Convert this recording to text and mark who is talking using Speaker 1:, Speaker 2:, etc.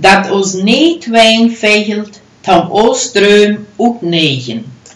Speaker 1: dat ons niet wijn vegelt tam ons ook negen.